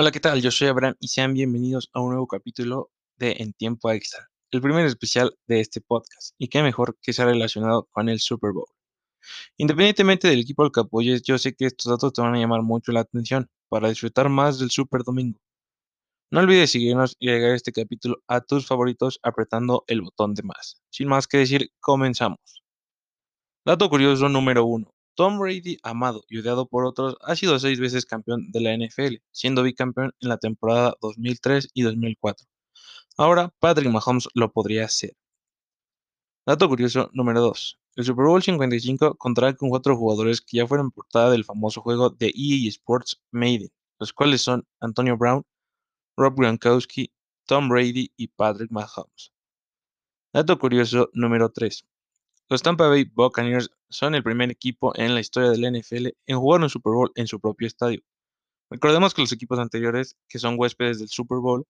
Hola, ¿qué tal? Yo soy Abraham y sean bienvenidos a un nuevo capítulo de En Tiempo Extra, el primer especial de este podcast, y qué mejor que sea relacionado con el Super Bowl. Independientemente del equipo al que apoyes, yo sé que estos datos te van a llamar mucho la atención para disfrutar más del Super Domingo. No olvides seguirnos y agregar este capítulo a tus favoritos apretando el botón de más. Sin más que decir, comenzamos. Dato curioso número 1. Tom Brady, amado y odiado por otros, ha sido seis veces campeón de la NFL, siendo bicampeón en la temporada 2003 y 2004. Ahora Patrick Mahomes lo podría hacer. Dato curioso número 2. El Super Bowl 55 contará con cuatro jugadores que ya fueron portada del famoso juego de EA Sports Maiden, los cuales son Antonio Brown, Rob Gronkowski, Tom Brady y Patrick Mahomes. Dato curioso número 3. Los Tampa Bay Buccaneers son el primer equipo en la historia del NFL en jugar un Super Bowl en su propio estadio. Recordemos que los equipos anteriores, que son huéspedes del Super Bowl,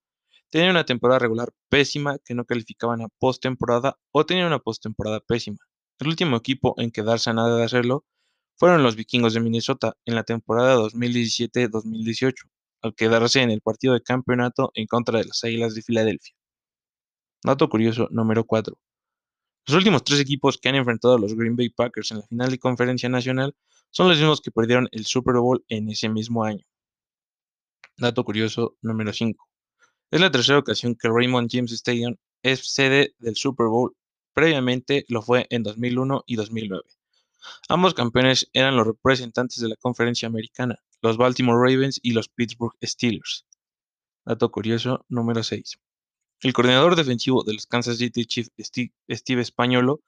tenían una temporada regular pésima que no calificaban a postemporada o tenían una postemporada pésima. El último equipo en quedarse a nada de hacerlo fueron los vikingos de Minnesota en la temporada 2017-2018, al quedarse en el partido de campeonato en contra de las Águilas de Filadelfia. Dato curioso número 4. Los últimos tres equipos que han enfrentado a los Green Bay Packers en la final de conferencia nacional son los mismos que perdieron el Super Bowl en ese mismo año. Dato curioso número 5. Es la tercera ocasión que Raymond James Stadium es sede del Super Bowl. Previamente lo fue en 2001 y 2009. Ambos campeones eran los representantes de la conferencia americana, los Baltimore Ravens y los Pittsburgh Steelers. Dato curioso número 6. El coordinador defensivo de los Kansas City Chiefs, Steve, Steve Spagnuolo,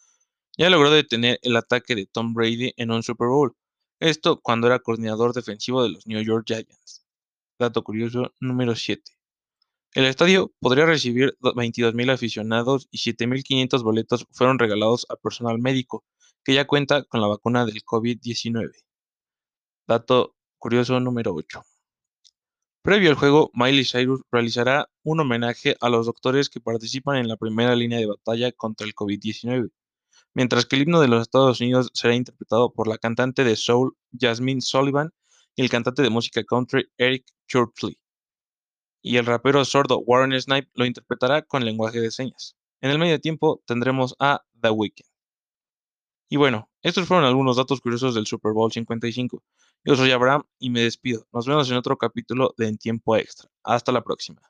ya logró detener el ataque de Tom Brady en un Super Bowl. Esto cuando era coordinador defensivo de los New York Giants. Dato curioso número 7. El estadio podría recibir 22.000 aficionados y 7.500 boletos fueron regalados a personal médico, que ya cuenta con la vacuna del COVID-19. Dato curioso número 8. Previo al juego, Miley Cyrus realizará un homenaje a los doctores que participan en la primera línea de batalla contra el COVID-19, mientras que el himno de los Estados Unidos será interpretado por la cantante de soul Jasmine Sullivan y el cantante de música country Eric Churchley. Y el rapero sordo Warren Snipe lo interpretará con lenguaje de señas. En el medio tiempo tendremos a The Weeknd. Y bueno, estos fueron algunos datos curiosos del Super Bowl 55. Yo soy Abraham y me despido. Nos vemos en otro capítulo de En Tiempo Extra. Hasta la próxima.